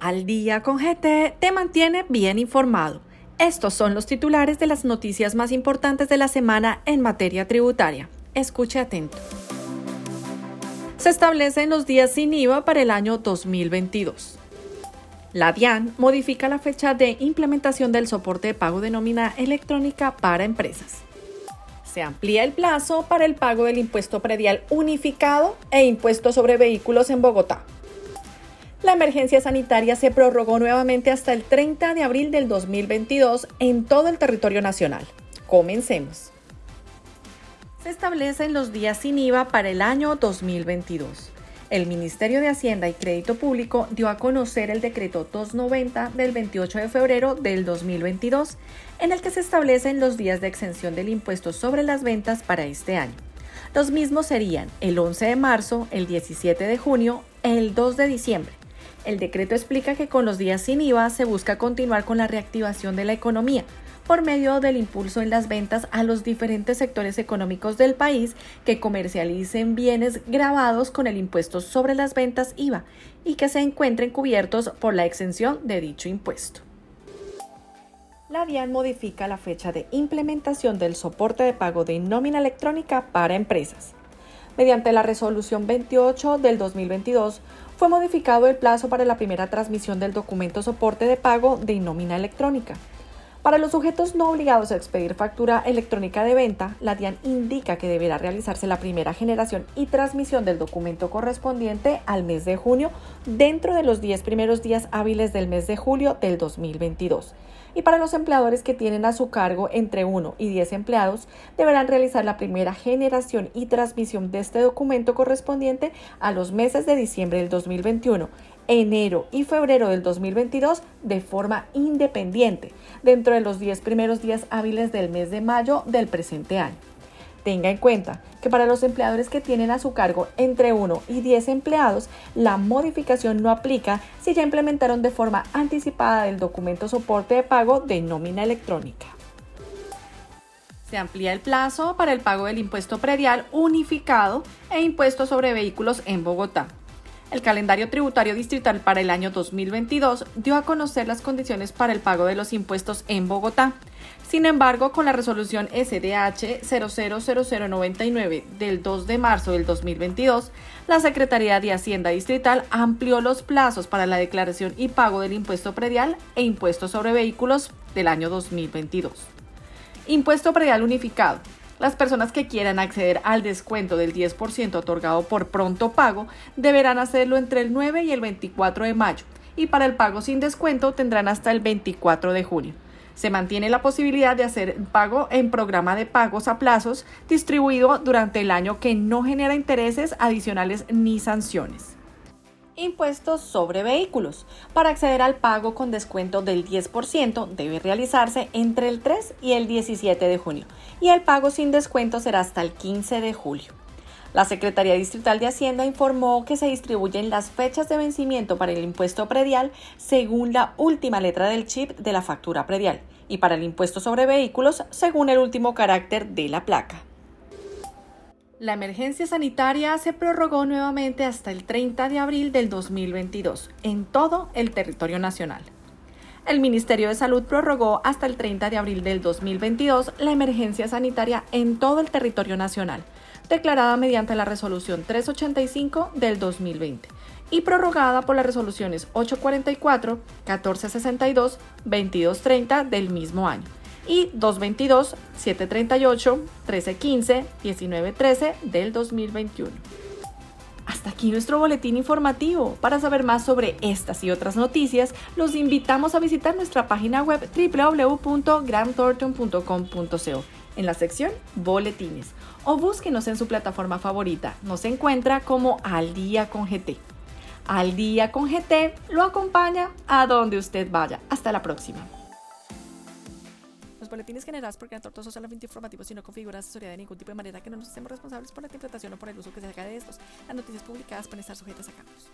Al día con GT te mantiene bien informado. Estos son los titulares de las noticias más importantes de la semana en materia tributaria. Escuche atento. Se establecen los días sin IVA para el año 2022. La DIAN modifica la fecha de implementación del soporte de pago de nómina electrónica para empresas. Se amplía el plazo para el pago del impuesto predial unificado e impuesto sobre vehículos en Bogotá. La emergencia sanitaria se prorrogó nuevamente hasta el 30 de abril del 2022 en todo el territorio nacional. Comencemos. Se establecen los días sin IVA para el año 2022. El Ministerio de Hacienda y Crédito Público dio a conocer el decreto 290 del 28 de febrero del 2022, en el que se establecen los días de exención del impuesto sobre las ventas para este año. Los mismos serían el 11 de marzo, el 17 de junio, el 2 de diciembre, el decreto explica que con los días sin IVA se busca continuar con la reactivación de la economía por medio del impulso en las ventas a los diferentes sectores económicos del país que comercialicen bienes grabados con el impuesto sobre las ventas IVA y que se encuentren cubiertos por la exención de dicho impuesto. La DIAN modifica la fecha de implementación del soporte de pago de nómina electrónica para empresas. Mediante la resolución 28 del 2022, fue modificado el plazo para la primera transmisión del documento soporte de pago de nómina electrónica. Para los sujetos no obligados a expedir factura electrónica de venta, la DIAN indica que deberá realizarse la primera generación y transmisión del documento correspondiente al mes de junio dentro de los 10 primeros días hábiles del mes de julio del 2022 y para los empleadores que tienen a su cargo entre 1 y 10 empleados, deberán realizar la primera generación y transmisión de este documento correspondiente a los meses de diciembre del 2021, enero y febrero del 2022 de forma independiente, dentro de los 10 primeros días hábiles del mes de mayo del presente año. Tenga en cuenta que para los empleadores que tienen a su cargo entre 1 y 10 empleados, la modificación no aplica si ya implementaron de forma anticipada el documento soporte de pago de nómina electrónica. Se amplía el plazo para el pago del impuesto predial unificado e impuesto sobre vehículos en Bogotá. El calendario tributario distrital para el año 2022 dio a conocer las condiciones para el pago de los impuestos en Bogotá. Sin embargo, con la resolución SDH 000099 del 2 de marzo del 2022, la Secretaría de Hacienda Distrital amplió los plazos para la declaración y pago del impuesto predial e impuesto sobre vehículos del año 2022. Impuesto predial unificado. Las personas que quieran acceder al descuento del 10% otorgado por pronto pago deberán hacerlo entre el 9 y el 24 de mayo y para el pago sin descuento tendrán hasta el 24 de junio. Se mantiene la posibilidad de hacer pago en programa de pagos a plazos distribuido durante el año que no genera intereses adicionales ni sanciones impuestos sobre vehículos. Para acceder al pago con descuento del 10% debe realizarse entre el 3 y el 17 de junio y el pago sin descuento será hasta el 15 de julio. La Secretaría Distrital de Hacienda informó que se distribuyen las fechas de vencimiento para el impuesto predial según la última letra del chip de la factura predial y para el impuesto sobre vehículos según el último carácter de la placa. La emergencia sanitaria se prorrogó nuevamente hasta el 30 de abril del 2022 en todo el territorio nacional. El Ministerio de Salud prorrogó hasta el 30 de abril del 2022 la emergencia sanitaria en todo el territorio nacional, declarada mediante la resolución 385 del 2020 y prorrogada por las resoluciones 844, 1462, 2230 del mismo año y 222, 738, 1315, 1913 del 2021. Hasta aquí nuestro boletín informativo. Para saber más sobre estas y otras noticias, los invitamos a visitar nuestra página web www.grandthornton.com.co en la sección Boletines o búsquenos en su plataforma favorita. Nos encuentra como Al Día con GT. Al Día con GT lo acompaña a donde usted vaya. Hasta la próxima boletines generados por Gran Tortoso solamente informativos y no configura asesoría de ningún tipo de manera que no nos hacemos responsables por la interpretación o por el uso que se haga de estos. Las noticias publicadas pueden estar sujetas a cambios.